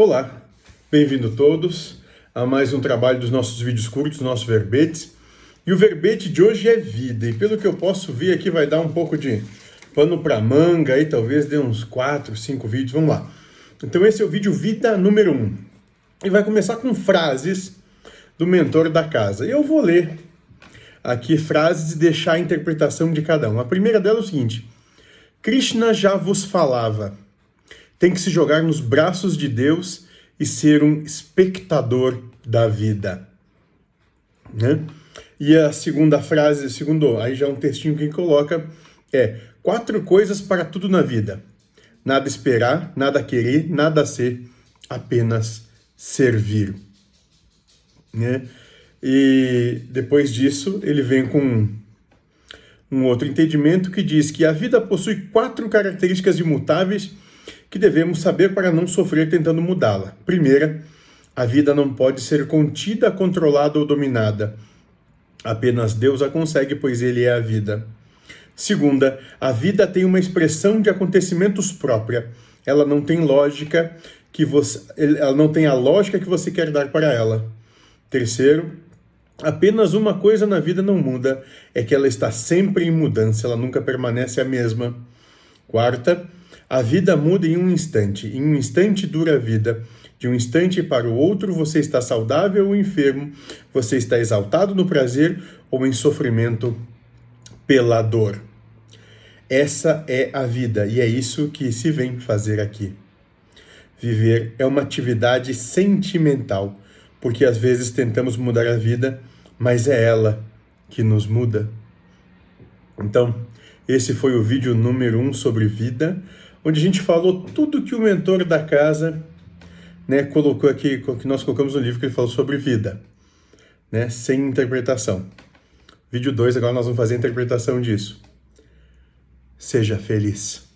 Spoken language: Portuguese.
Olá, bem-vindo todos a mais um trabalho dos nossos vídeos curtos, nossos verbetes. E o verbete de hoje é vida, e pelo que eu posso ver aqui vai dar um pouco de pano para manga, aí talvez dê uns 4, 5 vídeos, vamos lá. Então esse é o vídeo vida número 1. Um. E vai começar com frases do mentor da casa. E eu vou ler aqui frases e deixar a interpretação de cada um. A primeira dela é o seguinte: Krishna já vos falava tem que se jogar nos braços de Deus e ser um espectador da vida. Né? E a segunda frase, segundo, aí já é um textinho que coloca, é quatro coisas para tudo na vida. Nada esperar, nada querer, nada ser, apenas servir. Né? E depois disso, ele vem com um outro entendimento que diz que a vida possui quatro características imutáveis que devemos saber para não sofrer tentando mudá-la. Primeira, a vida não pode ser contida, controlada ou dominada. Apenas Deus a consegue, pois Ele é a vida. Segunda, a vida tem uma expressão de acontecimentos própria. Ela não tem lógica que você, ela não tem a lógica que você quer dar para ela. Terceiro, apenas uma coisa na vida não muda, é que ela está sempre em mudança, ela nunca permanece a mesma. Quarta, a vida muda em um instante, em um instante dura a vida. De um instante para o outro, você está saudável ou enfermo, você está exaltado no prazer ou em sofrimento pela dor. Essa é a vida e é isso que se vem fazer aqui. Viver é uma atividade sentimental, porque às vezes tentamos mudar a vida, mas é ela que nos muda. Então, esse foi o vídeo número 1 um sobre vida onde a gente falou tudo que o mentor da casa né, colocou aqui, que nós colocamos no livro que ele falou sobre vida, né, sem interpretação. Vídeo 2, agora nós vamos fazer a interpretação disso. Seja feliz.